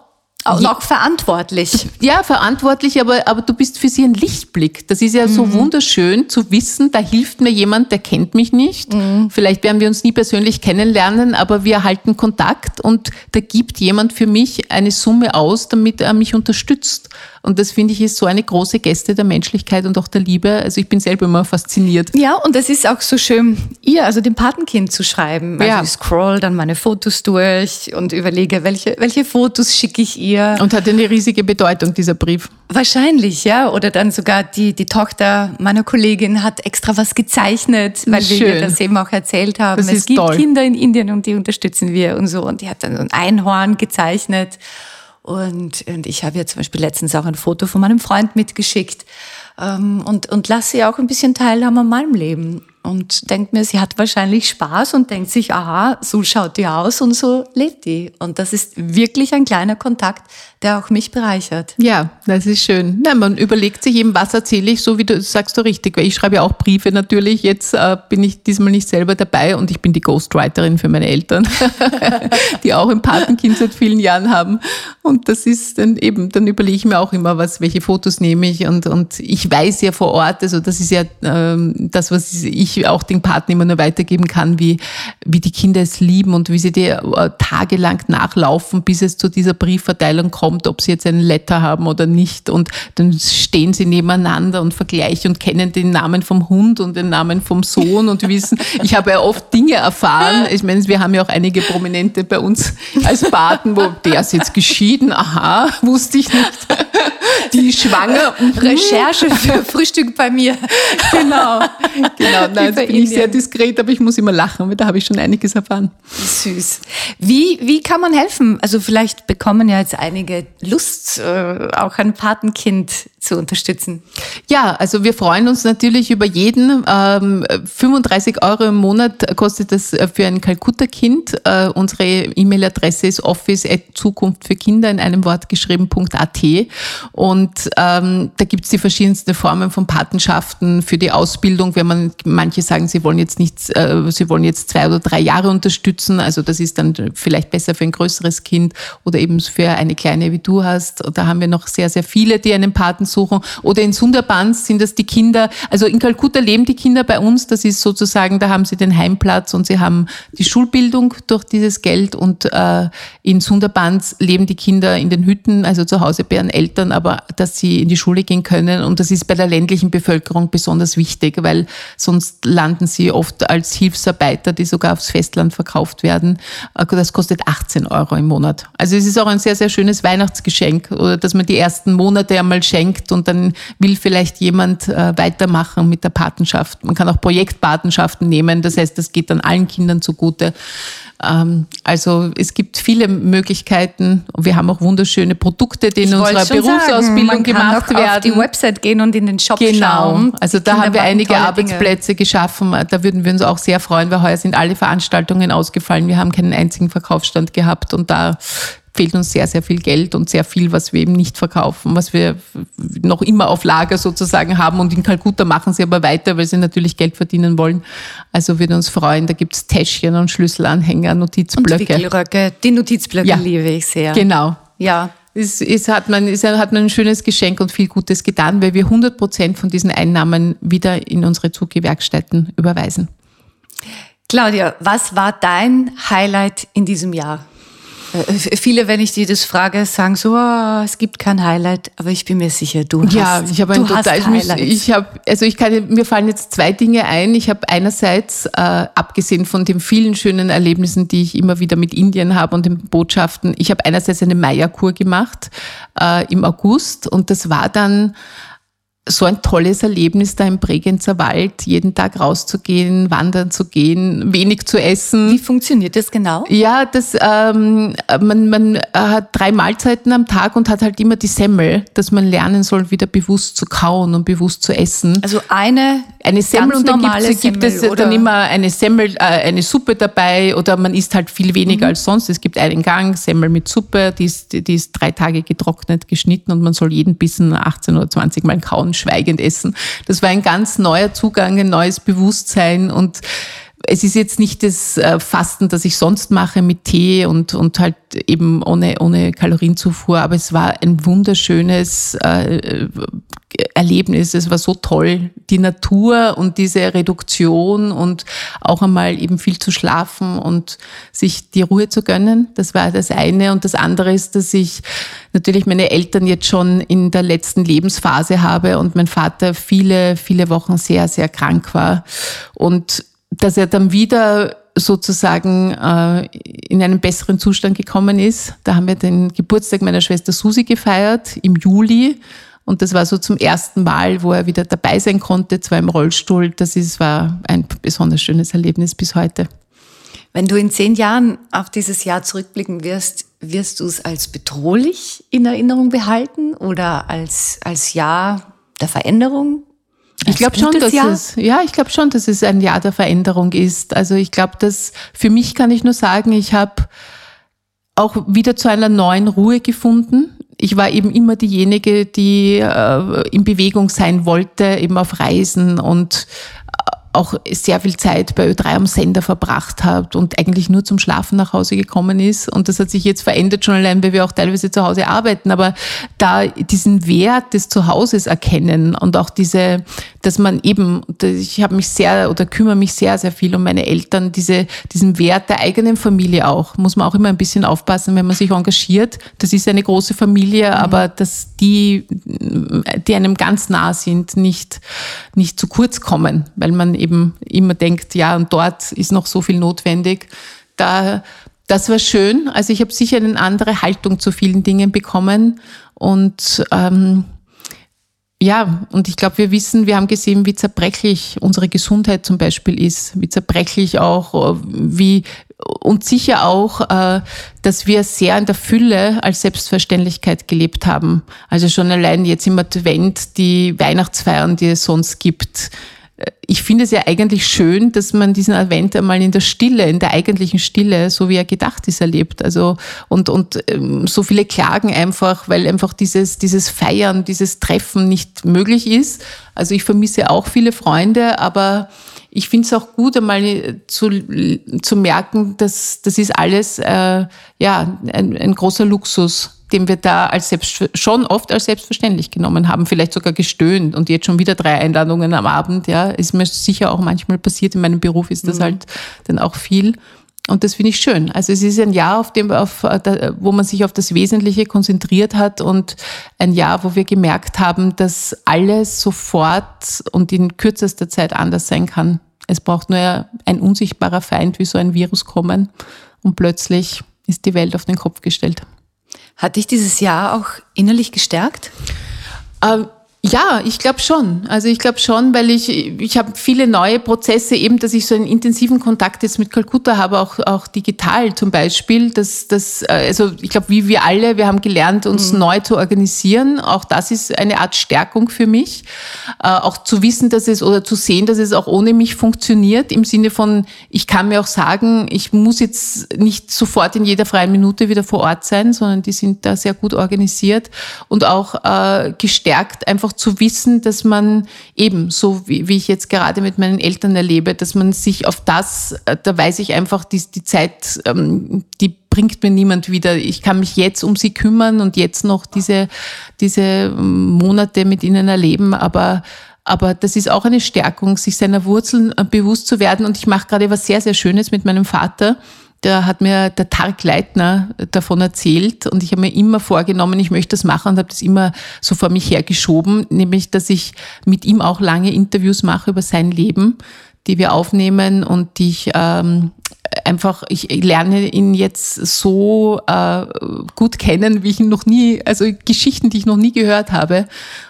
Auch noch verantwortlich. ja, verantwortlich, aber, aber du bist für sie ein Lichtblick. Das ist ja so wunderschön zu wissen, da hilft mir jemand, der kennt mich nicht. Vielleicht werden wir uns nie persönlich kennenlernen, aber wir halten Kontakt und da gibt jemand für mich eine Summe aus, damit er mich unterstützt. Und das finde ich ist so eine große Geste der Menschlichkeit und auch der Liebe. Also ich bin selber immer fasziniert. Ja, und es ist auch so schön, ihr, also dem Patenkind zu schreiben. Also Ja. ich scroll dann meine Fotos durch und überlege, welche, welche Fotos schicke ich ihr. Und hat eine riesige Bedeutung, dieser Brief. Wahrscheinlich, ja. Oder dann sogar die, die Tochter meiner Kollegin hat extra was gezeichnet, weil wir Schön. ihr das eben auch erzählt haben. Das es gibt toll. Kinder in Indien und die unterstützen wir und so. Und die hat dann so ein Einhorn gezeichnet. Und, und ich habe ihr zum Beispiel letztens auch ein Foto von meinem Freund mitgeschickt ähm, und, und lasse sie auch ein bisschen teilhaben an meinem Leben. Und denkt mir, sie hat wahrscheinlich Spaß und denkt sich, aha, so schaut die aus und so lebt die. Und das ist wirklich ein kleiner Kontakt, der auch mich bereichert. Ja, das ist schön. Nein, man überlegt sich eben, was erzähle ich, so wie du sagst du richtig, weil ich schreibe ja auch Briefe natürlich. Jetzt äh, bin ich diesmal nicht selber dabei und ich bin die Ghostwriterin für meine Eltern, die auch ein Patenkind seit vielen Jahren haben. Und das ist dann eben, dann überlege ich mir auch immer, was, welche Fotos nehme ich und, und ich weiß ja vor Ort, also das ist ja ähm, das, was ich auch den Paten immer nur weitergeben kann, wie, wie die Kinder es lieben und wie sie dir äh, tagelang nachlaufen, bis es zu dieser Briefverteilung kommt, ob sie jetzt einen Letter haben oder nicht. Und dann stehen sie nebeneinander und vergleichen und kennen den Namen vom Hund und den Namen vom Sohn und wissen, ich habe ja oft Dinge erfahren. Ich meine, wir haben ja auch einige Prominente bei uns als Paten, wo der ist jetzt geschieden, aha, wusste ich nicht. Die ist schwanger. mhm. Recherche für Frühstück bei mir. Genau, genau. Nein, jetzt bin ich sehr diskret, aber ich muss immer lachen, weil da habe ich schon einiges erfahren. Süß. Wie, wie kann man helfen? Also vielleicht bekommen ja jetzt einige Lust, äh, auch ein Patenkind zu unterstützen. Ja, also wir freuen uns natürlich über jeden. Ähm, 35 Euro im Monat kostet das äh, für ein Kalkutta-Kind. Äh, unsere E-Mail-Adresse ist office.zukunft für Kinder in einem Wort geschrieben.at. Und ähm, da gibt's die verschiedensten Formen von Patenschaften für die Ausbildung, wenn man, manche sagen, sie wollen jetzt nicht, äh, sie wollen jetzt zwei oder drei Jahre unterstützen. Also das ist dann vielleicht besser für ein größeres Kind oder eben für eine kleine wie du hast. Da haben wir noch sehr, sehr viele, die einen Paten suchen. Oder in Sundarbans sind das die Kinder, also in Kalkutta leben die Kinder bei uns. Das ist sozusagen, da haben sie den Heimplatz und sie haben die Schulbildung durch dieses Geld. Und äh, in Sundarbans leben die Kinder in den Hütten, also zu Hause bei ihren Eltern, aber dass sie in die Schule gehen können. Und das ist bei der ländlichen Bevölkerung besonders wichtig, weil sonst landen sie oft als Hilfsarbeiter, die sogar aufs Festland verkauft werden. Äh, Das kostet 18 Euro im Monat. Also es ist auch ein sehr, sehr schönes Weihnachtsgeschenk oder dass man die ersten Monate einmal schenkt und dann will vielleicht jemand äh, weitermachen mit der Patenschaft. Man kann auch Projektpatenschaften nehmen, das heißt, das geht dann allen Kindern zugute. Ähm, Also es gibt viele Möglichkeiten. Wir haben auch wunderschöne Produkte, die in Ich unserer sagen, Berufsausbildung kann gemacht auch werden. auf die Website gehen und in den Shop Genau. schauen. Also Die da haben wir einige Arbeitsplätze geschaffen. Da würden wir uns auch sehr freuen, weil heuer sind alle Veranstaltungen ausgefallen. Wir haben keinen einzigen Verkaufsstand gehabt und da fehlt uns sehr, sehr viel Geld und sehr viel, was wir eben nicht verkaufen, was wir noch immer auf Lager sozusagen haben. Und in Kalkutta machen sie aber weiter, weil sie natürlich Geld verdienen wollen. Also würde uns freuen, da gibt's Täschchen und Schlüsselanhänger, Und Notizblöcke. Wickelröcke. Die Notizblöcke Ja. liebe ich sehr. Genau. Ja. Es, es hat, man, es hat man ein schönes Geschenk und viel Gutes getan, weil wir 100 Prozent von diesen Einnahmen wieder in unsere Zuggewerkstätten überweisen. Claudia, was war dein Highlight in diesem Jahr? Äh, f- Viele, wenn ich dir das frage, sagen so, oh, es gibt kein Highlight, aber ich bin mir sicher, du Ja, hast, ich habe ein total, ich habe, also ich kann, mir fallen jetzt zwei Dinge ein. Ich habe einerseits, äh, abgesehen von den vielen schönen Erlebnissen, die ich immer wieder mit Indien habe und den Botschaften, ich habe einerseits eine Maya-Kur gemacht äh, im August und das war dann so ein tolles Erlebnis da im Bregenzer Wald, jeden Tag rauszugehen, wandern zu gehen, wenig zu essen. Wie funktioniert das genau? Ja, das, ähm, man, man äh, hat drei Mahlzeiten am Tag und hat halt immer die Semmel, dass man lernen soll, wieder bewusst zu kauen und bewusst zu essen. Also eine Eine Semmel ganz und dann normale gibt's, gibt es Semmel, dann oder? immer eine Semmel, äh, eine Suppe dabei oder man isst halt viel weniger als sonst. Es gibt einen Gang, Semmel mit Suppe, die ist, die ist drei Tage getrocknet, geschnitten und man soll jeden Bissen 18 oder 20 Mal kauen, schweigend essen. Das war ein ganz neuer Zugang, ein neues Bewusstsein und es ist jetzt nicht das äh, Fasten, das ich sonst mache mit Tee und, und halt eben ohne, ohne Kalorienzufuhr, aber es war ein wunderschönes, äh, Erlebnis. Es war so toll. Die Natur und diese Reduktion und auch einmal eben viel zu schlafen und sich die Ruhe zu gönnen. Das war das eine. Und das andere ist, dass ich natürlich meine Eltern jetzt schon in der letzten Lebensphase habe und mein Vater viele, viele Wochen sehr, sehr krank war. Und dass er dann wieder sozusagen äh, in einen besseren Zustand gekommen ist. Da haben wir den Geburtstag meiner Schwester Susi gefeiert im Juli. Und das war so zum ersten Mal, wo er wieder dabei sein konnte, zwar im Rollstuhl. Das ist, war ein besonders schönes Erlebnis bis heute. Wenn du in zehn Jahren auf dieses Jahr zurückblicken wirst, wirst du es als bedrohlich in Erinnerung behalten oder als, als Jahr der Veränderung? Ich glaube schon, dass Jahr? es, ja, ich glaube schon, dass es ein Jahr der Veränderung ist. Also ich glaube, dass für mich kann ich nur sagen, ich habe auch wieder zu einer neuen Ruhe gefunden. Ich war eben immer diejenige, die äh, in Bewegung sein wollte, eben auf Reisen und auch sehr viel Zeit bei Ö3 am Sender verbracht hat und eigentlich nur zum Schlafen nach Hause gekommen ist. Und das hat sich jetzt verändert, schon allein, weil wir auch teilweise zu Hause arbeiten. Aber da diesen Wert des Zuhauses erkennen und auch diese, dass man eben, ich habe mich sehr oder kümmere mich sehr, sehr viel um meine Eltern, diese, diesen Wert der eigenen Familie auch, muss man auch immer ein bisschen aufpassen, wenn man sich engagiert. Das ist eine große Familie, mhm. aber dass die, die einem ganz nah sind, nicht, nicht zu kurz kommen, weil man eben immer denkt, ja, und dort ist noch so viel notwendig. Da, das war schön. Also ich habe sicher eine andere Haltung zu vielen Dingen bekommen. Und ähm, ja, und ich glaube, wir wissen, wir haben gesehen, wie zerbrechlich unsere Gesundheit zum Beispiel ist, wie zerbrechlich auch, wie und sicher auch, äh, dass wir sehr in der Fülle als Selbstverständlichkeit gelebt haben. Also schon allein jetzt im Advent die Weihnachtsfeiern, die es sonst gibt ich finde es ja eigentlich schön, dass man diesen Advent einmal in der Stille, in der eigentlichen Stille, so wie er gedacht ist, erlebt. Also und und ähm, so viele klagen einfach, weil einfach dieses dieses Feiern, dieses Treffen nicht möglich ist. Also ich vermisse auch viele Freunde, aber ich finde es auch gut, einmal zu, zu merken, dass das ist alles äh, ja ein, ein großer Luxus den wir da als selbst, schon oft als selbstverständlich genommen haben, vielleicht sogar gestöhnt und jetzt schon wieder drei Einladungen am Abend, ja, ist mir sicher auch manchmal passiert. In meinem Beruf ist das mhm. halt dann auch viel. Und das finde ich schön. Also es ist ein Jahr, auf dem, auf, wo man sich auf das Wesentliche konzentriert hat und ein Jahr, wo wir gemerkt haben, dass alles sofort und in kürzester Zeit anders sein kann. Es braucht nur ein unsichtbarer Feind wie so ein Virus kommen und plötzlich ist die Welt auf den Kopf gestellt. Hat dich dieses Jahr auch innerlich gestärkt? Ähm, ja, ich glaube schon. Also ich glaube schon, weil ich, ich habe viele neue Prozesse, eben, dass ich so einen intensiven Kontakt jetzt mit Kalkutta habe, auch, auch digital zum Beispiel. Dass, dass, äh, also ich glaube, wie wir alle, wir haben gelernt, uns mhm. neu zu organisieren. Auch das ist eine Art Stärkung für mich. Äh, auch zu wissen, dass es oder zu sehen, dass es auch ohne mich funktioniert, im Sinne von, ich kann mir auch sagen, ich muss jetzt nicht sofort in jeder freien Minute wieder vor Ort sein, sondern die sind da sehr gut organisiert und auch äh, gestärkt einfach einfach zu wissen, dass man eben, so wie, wie ich jetzt gerade mit meinen Eltern erlebe, dass man sich auf das, äh, da weiß ich einfach, die, die Zeit, ähm, die bringt mir niemand wieder. Ich kann mich jetzt um sie kümmern und jetzt noch diese, diese ähm, Monate mit ihnen erleben, aber aber das ist auch eine Stärkung, sich seiner Wurzeln äh, bewusst zu werden. Und ich mache gerade was sehr, sehr Schönes mit meinem Vater da hat mir der Tark Leitner davon erzählt und ich habe mir immer vorgenommen, ich möchte das machen und habe das immer so vor mich hergeschoben, nämlich dass ich mit ihm auch lange Interviews mache über sein Leben, die wir aufnehmen und die ich ähm, einfach, ich lerne ihn jetzt so äh, gut kennen, wie ich ihn noch nie, also Geschichten, die ich noch nie gehört habe.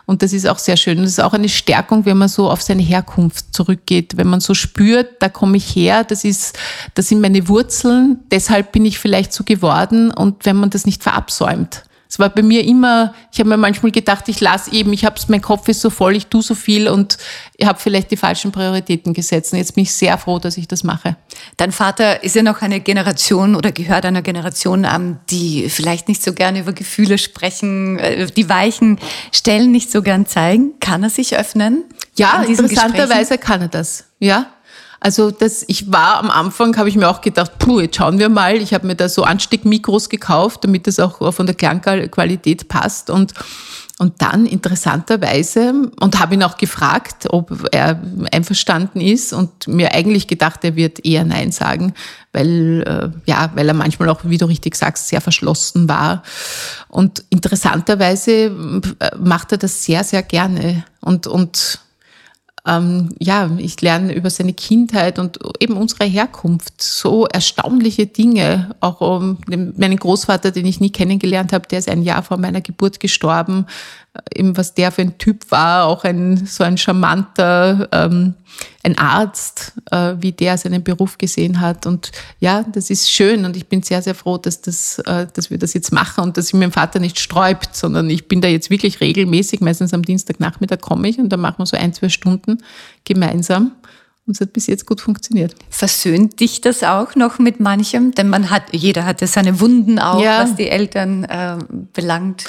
Und das ist auch sehr schön. Das ist auch eine Stärkung, wenn man so auf seine Herkunft zurückgeht, wenn man so spürt, da komme ich her, das ist, das sind meine Wurzeln, deshalb bin ich vielleicht so geworden und wenn man das nicht verabsäumt. Es war bei mir immer, ich habe mir manchmal gedacht, ich lasse eben, ich habe mein Kopf ist so voll, ich tue so viel und ich habe vielleicht die falschen Prioritäten gesetzt. Und jetzt bin ich sehr froh, dass ich das mache. Dein Vater ist ja noch eine Generation oder gehört einer Generation an, die vielleicht nicht so gerne über Gefühle sprechen, äh, die weichen Stellen nicht so gern zeigen. Kann er sich öffnen? Ja, interessanterweise kann er das. Ja, also das, ich war am Anfang, habe ich mir auch gedacht, puh, jetzt schauen wir mal. Ich habe mir da so Ansteckmikros gekauft, damit das auch von der Klangqualität passt. Und Und dann interessanterweise, und habe ihn auch gefragt, ob er einverstanden ist und mir eigentlich gedacht, er wird eher Nein sagen, weil, äh, ja, weil er manchmal auch, wie du richtig sagst, sehr verschlossen war. Und interessanterweise äh, macht er das sehr, sehr gerne. Und, und ähm, ja, ich lerne über seine Kindheit und eben unsere Herkunft so erstaunliche Dinge. Auch um meinen Großvater, den ich nie kennengelernt habe, der ist ein Jahr vor meiner Geburt gestorben eben was der für ein Typ war, auch ein so ein charmanter, ähm, ein Arzt, äh, wie der seinen Beruf gesehen hat. Und ja, das ist schön und ich bin sehr, sehr froh, dass, das, äh, dass wir das jetzt machen und dass sich mein Vater nicht sträubt, sondern ich bin da jetzt wirklich regelmäßig, meistens am Dienstagnachmittag komme ich und dann machen wir so ein, zwei Stunden gemeinsam. Und es hat bis jetzt gut funktioniert. Versöhnt dich das auch noch mit manchem? Denn man hat, jeder hatte seine Wunden auch, ja. was die Eltern äh, belangt.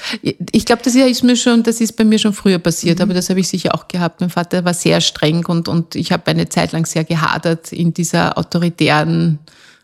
Ich glaube, das ist mir schon, das ist bei mir schon früher passiert, mhm. aber das habe ich sicher auch gehabt. Mein Vater war sehr streng und, und ich habe eine Zeit lang sehr gehadert in dieser autoritären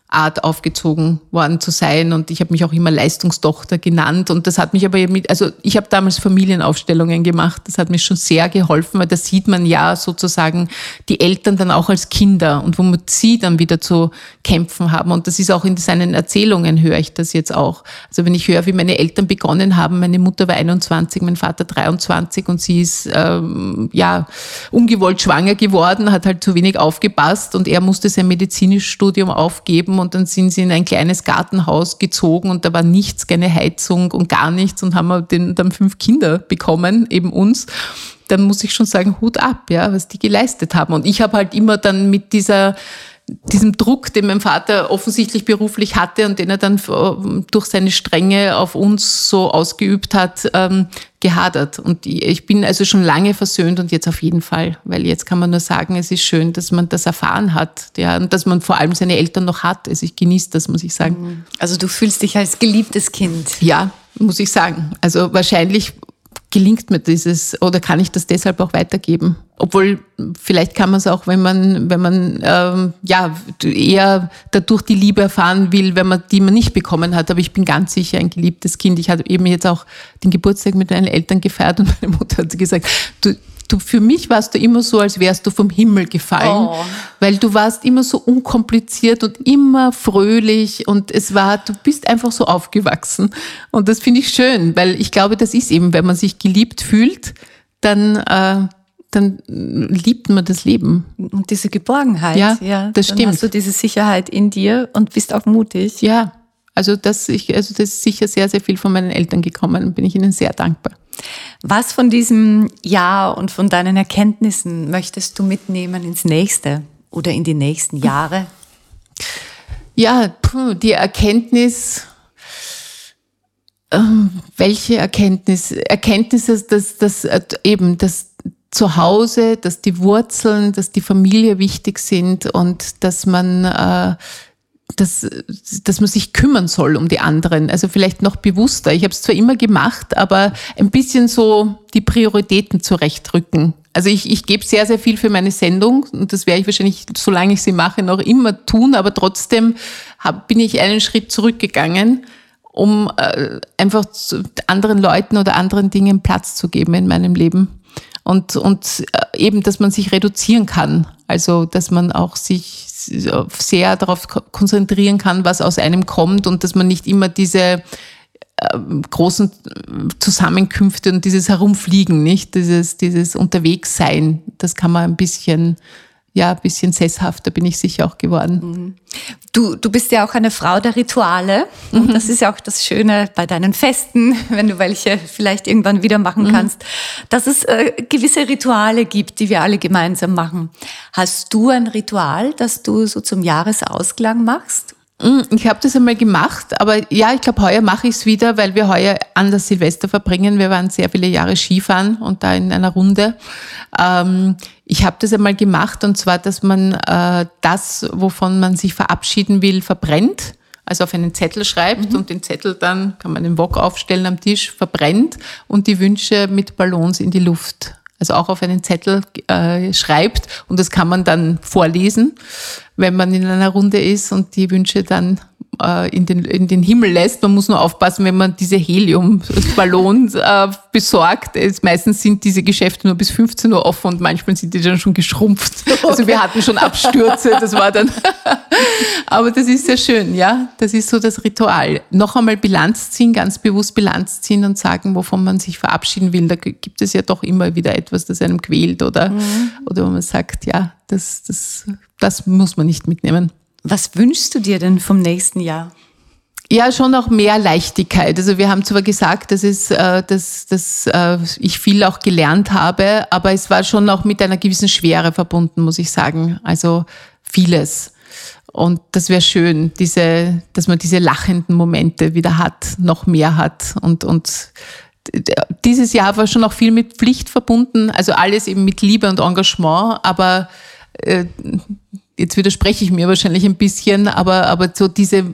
Art aufgezogen worden zu sein. Und ich habe mich auch immer Leistungstochter genannt. Und das hat mich aber mit, also ich habe damals Familienaufstellungen gemacht, das hat mir schon sehr geholfen, weil da sieht man ja sozusagen die Eltern dann auch als Kinder und womit sie dann wieder zu kämpfen haben. Und das ist auch in seinen Erzählungen höre ich das jetzt auch. Also wenn ich höre, wie meine Eltern begonnen haben, meine Mutter war 21, mein Vater 23 und sie ist ähm, ja ungewollt schwanger geworden, hat halt zu wenig aufgepasst und er musste sein medizinisches Studium aufgeben und dann sind sie in ein kleines Gartenhaus gezogen und da war nichts, keine Heizung und gar nichts und haben dann fünf Kinder bekommen, eben uns dann muss ich schon sagen, Hut ab, ja, was die geleistet haben. Und ich habe halt immer dann mit dieser diesem Druck, den mein Vater offensichtlich beruflich hatte und den er dann durch seine Strenge auf uns so ausgeübt hat, ähm, gehadert. Und ich bin also schon lange versöhnt und jetzt auf jeden Fall, weil jetzt kann man nur sagen, es ist schön, dass man das erfahren hat, ja, und dass man vor allem seine Eltern noch hat. Also ich genieße das, muss ich sagen. Also du fühlst dich als geliebtes Kind. Ja, muss ich sagen. Also wahrscheinlich gelingt mir dieses oder kann ich das deshalb auch weitergeben? Obwohl vielleicht kann man es auch, wenn man wenn man ähm, ja eher dadurch die Liebe erfahren will, wenn man die man nicht bekommen hat. Aber ich bin ganz sicher ein geliebtes Kind. Ich hatte eben jetzt auch den Geburtstag mit meinen Eltern gefeiert und meine Mutter hat gesagt, du du, für mich warst du immer so, als wärst du vom Himmel gefallen, oh. weil du warst immer so unkompliziert und immer fröhlich und es war, du bist einfach so aufgewachsen. Und das finde ich schön, weil ich glaube, das ist eben, wenn man sich geliebt fühlt, dann, äh, dann liebt man das Leben. Und diese Geborgenheit. Ja, ja das dann stimmt. hast du diese Sicherheit in dir und bist auch mutig. Ja, also das, ich, also das ist sicher sehr, sehr viel von meinen Eltern gekommen. Bin ich ihnen sehr dankbar. Was von diesem Jahr und von deinen Erkenntnissen möchtest du mitnehmen ins nächste oder in die nächsten Jahre? Ja, die Erkenntnis, ähm, welche Erkenntnis? Erkenntnis ist, dass, dass äh, eben das Zuhause, dass die Wurzeln, dass die Familie wichtig sind und dass man äh, dass, dass man sich kümmern soll um die anderen. Also vielleicht noch bewusster. Ich habe es zwar immer gemacht, aber ein bisschen so die Prioritäten zurechtrücken. Also ich, ich gebe sehr, sehr viel für meine Sendung und das werde ich wahrscheinlich, solange ich sie mache, noch immer tun, aber trotzdem hab, bin ich einen Schritt zurückgegangen, um äh, einfach anderen Leuten oder anderen Dingen Platz zu geben in meinem Leben. Und, und eben, dass man sich reduzieren kann. Also, dass man auch sich sehr darauf konzentrieren kann, was aus einem kommt und dass man nicht immer diese ähm, großen Zusammenkünfte und dieses Herumfliegen, nicht? Dieses, dieses Unterwegssein, das kann man ein bisschen ja, ein bisschen sesshafter bin ich sicher auch geworden. Mhm. Du, du bist ja auch eine Frau der Rituale. Und mhm. das ist ja auch das Schöne bei deinen Festen, wenn du welche vielleicht irgendwann wieder machen mhm. kannst, dass es äh, gewisse Rituale gibt, die wir alle gemeinsam machen. Hast du ein Ritual, das du so zum Jahresausklang machst? Mm, ich habe das einmal gemacht, aber ja, ich glaube, heuer mache ich es wieder, weil wir heuer an das Silvester verbringen. Wir waren sehr viele Jahre Skifahren und da in einer Runde. Ähm, ich habe das einmal gemacht und zwar, dass man äh, das, wovon man sich verabschieden will, verbrennt. Also auf einen Zettel schreibt mhm. und den Zettel dann, kann man den Wok aufstellen am Tisch, verbrennt und die Wünsche mit Ballons in die Luft also auch auf einen Zettel äh, schreibt und das kann man dann vorlesen, wenn man in einer Runde ist und die Wünsche dann äh, in, den, in den Himmel lässt. Man muss nur aufpassen, wenn man diese Heliumballons äh, besorgt. Es, meistens sind diese Geschäfte nur bis 15 Uhr offen und manchmal sind die dann schon geschrumpft. Also wir hatten schon Abstürze, das war dann. Aber das ist sehr schön, ja. Das ist so das Ritual. Noch einmal Bilanz ziehen, ganz bewusst Bilanz ziehen und sagen, wovon man sich verabschieden will. Da gibt es ja doch immer wieder etwas, das einem quält oder, mhm. oder wo man sagt, ja, das, das, das muss man nicht mitnehmen. Was wünschst du dir denn vom nächsten Jahr? Ja, schon auch mehr Leichtigkeit. Also wir haben zwar gesagt, dass, es, äh, dass, dass äh, ich viel auch gelernt habe, aber es war schon auch mit einer gewissen Schwere verbunden, muss ich sagen. Also vieles. Und das wäre schön, diese, dass man diese lachenden Momente wieder hat, noch mehr hat. Und, und dieses Jahr war schon auch viel mit Pflicht verbunden, also alles eben mit Liebe und Engagement, aber äh, jetzt widerspreche ich mir wahrscheinlich ein bisschen, aber, aber so diese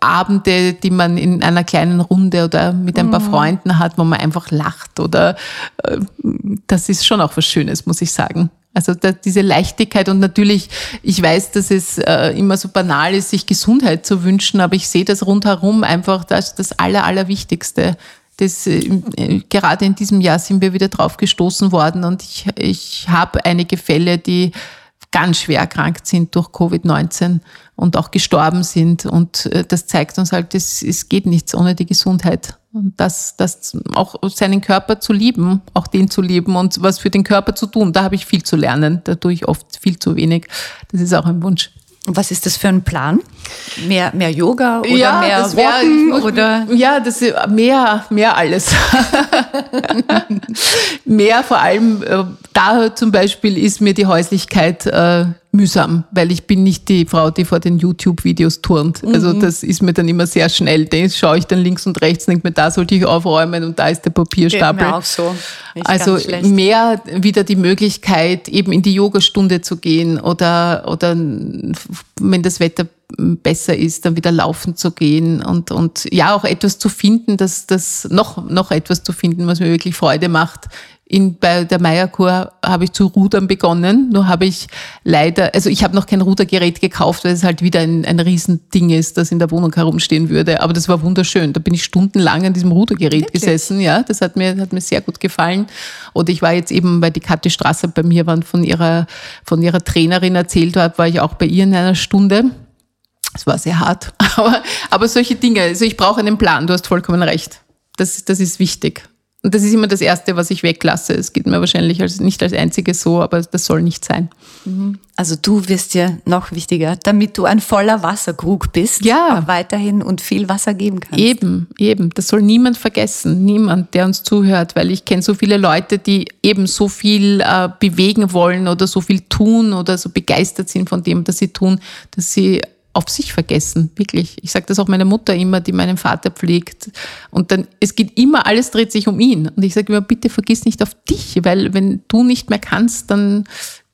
Abende, die man in einer kleinen Runde oder mit ein paar mhm. Freunden hat, wo man einfach lacht oder äh, das ist schon auch was Schönes, muss ich sagen. Also da, diese Leichtigkeit und natürlich, ich weiß, dass es äh, immer so banal ist, sich Gesundheit zu wünschen, aber ich sehe das rundherum einfach das, das Aller, Allerwichtigste. Das, äh, gerade in diesem Jahr sind wir wieder drauf gestoßen worden und ich, ich habe einige Fälle, die ganz schwer erkrankt sind durch Covid-19 und auch gestorben sind. Und äh, das zeigt uns halt, es, es geht nichts ohne die Gesundheit. Und das, das auch seinen Körper zu lieben, auch den zu lieben und was für den Körper zu tun, da habe ich viel zu lernen. Da tue ich oft viel zu wenig. Das ist auch ein Wunsch. Und was ist das für ein Plan? Mehr, mehr Yoga oder ja, mehr das wär, Walken, oder? Ja, das ist mehr, mehr alles. mehr vor allem, äh, da zum Beispiel ist mir die Häuslichkeit äh, mühsam, weil ich bin nicht die Frau, die vor den YouTube-Videos turnt. Also mhm. Also das ist mir dann immer sehr schnell. Den schaue ich dann links und rechts, denke mir, da sollte ich aufräumen und da ist der Papierstapel. Geht mir auch so. also mehr wieder die Möglichkeit, eben in die Yogastunde zu gehen oder, oder wenn das Wetter besser ist, dann wieder laufen zu gehen und, und ja, auch etwas zu finden, das, das noch, noch etwas zu finden, was mir wirklich Freude macht in, bei der Meierkur habe ich zu rudern begonnen. Nur habe ich leider, also ich habe noch kein Rudergerät gekauft, weil es halt wieder ein, ein Riesending ist, das in der Wohnung herumstehen würde. Aber das war wunderschön. Da bin ich stundenlang an diesem Rudergerät Wirklich? gesessen. Ja, das hat mir, hat mir sehr gut gefallen. Und ich war jetzt eben, weil die Kathi Strasser bei mir waren, von ihrer, von ihrer Trainerin erzählt hat, war ich auch bei ihr in einer Stunde. Es war sehr hart. Aber, aber solche Dinge, also ich brauche einen Plan, du hast vollkommen recht. Das, das ist wichtig. Und das ist immer das Erste, was ich weglasse. Es geht mir wahrscheinlich als, nicht als einziges so, aber das soll nicht sein. Mhm. Also du wirst dir noch wichtiger, damit du ein voller Wasserkrug bist. Ja. Weiterhin und viel Wasser geben kannst. Eben, eben. Das soll niemand vergessen. Niemand, der uns zuhört, weil ich kenne so viele Leute, die eben so viel äh, bewegen wollen oder so viel tun oder so begeistert sind von dem, was sie tun, dass sie auf sich vergessen, wirklich. Ich sage das auch meiner Mutter immer, die meinen Vater pflegt. Und dann, es geht immer, alles dreht sich um ihn. Und ich sage immer, bitte vergiss nicht auf dich, weil wenn du nicht mehr kannst, dann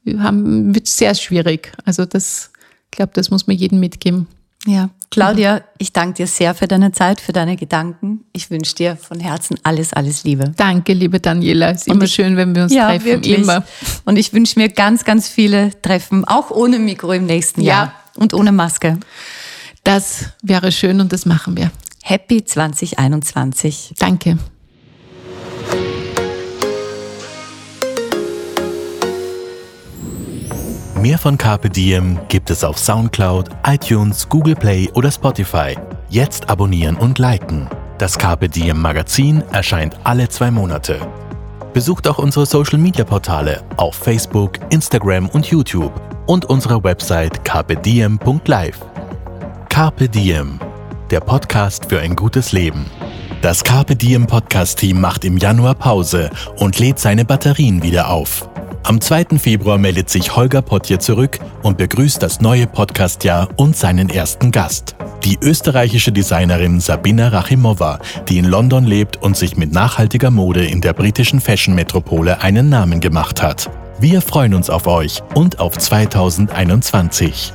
wird es sehr schwierig. Also das, ich glaube, das muss man jedem mitgeben. Ja, Claudia, ich danke dir sehr für deine Zeit, für deine Gedanken. Ich wünsche dir von Herzen alles, alles Liebe. Danke, liebe Daniela. Es ist immer ich, schön, wenn wir uns ja, treffen. Wirklich. Immer. Und ich wünsche mir ganz, ganz viele Treffen, auch ohne Mikro im nächsten ja. Jahr und ohne Maske. Das wäre schön und das machen wir. Happy 2021. Danke. Mehr von Carpe Diem gibt es auf Soundcloud, iTunes, Google Play oder Spotify. Jetzt abonnieren und liken. Das Carpe Diem Magazin erscheint alle zwei Monate. Besucht auch unsere Social Media Portale auf Facebook, Instagram und YouTube und unsere Website carpediem.live. Carpe Diem, der Podcast für ein gutes Leben. Das Carpe Diem Podcast Team macht im Januar Pause und lädt seine Batterien wieder auf. Am 2. Februar meldet sich Holger Potje zurück und begrüßt das neue Podcastjahr und seinen ersten Gast. Die österreichische Designerin Sabina Rachimova, die in London lebt und sich mit nachhaltiger Mode in der britischen Fashion-Metropole einen Namen gemacht hat. Wir freuen uns auf euch und auf 2021.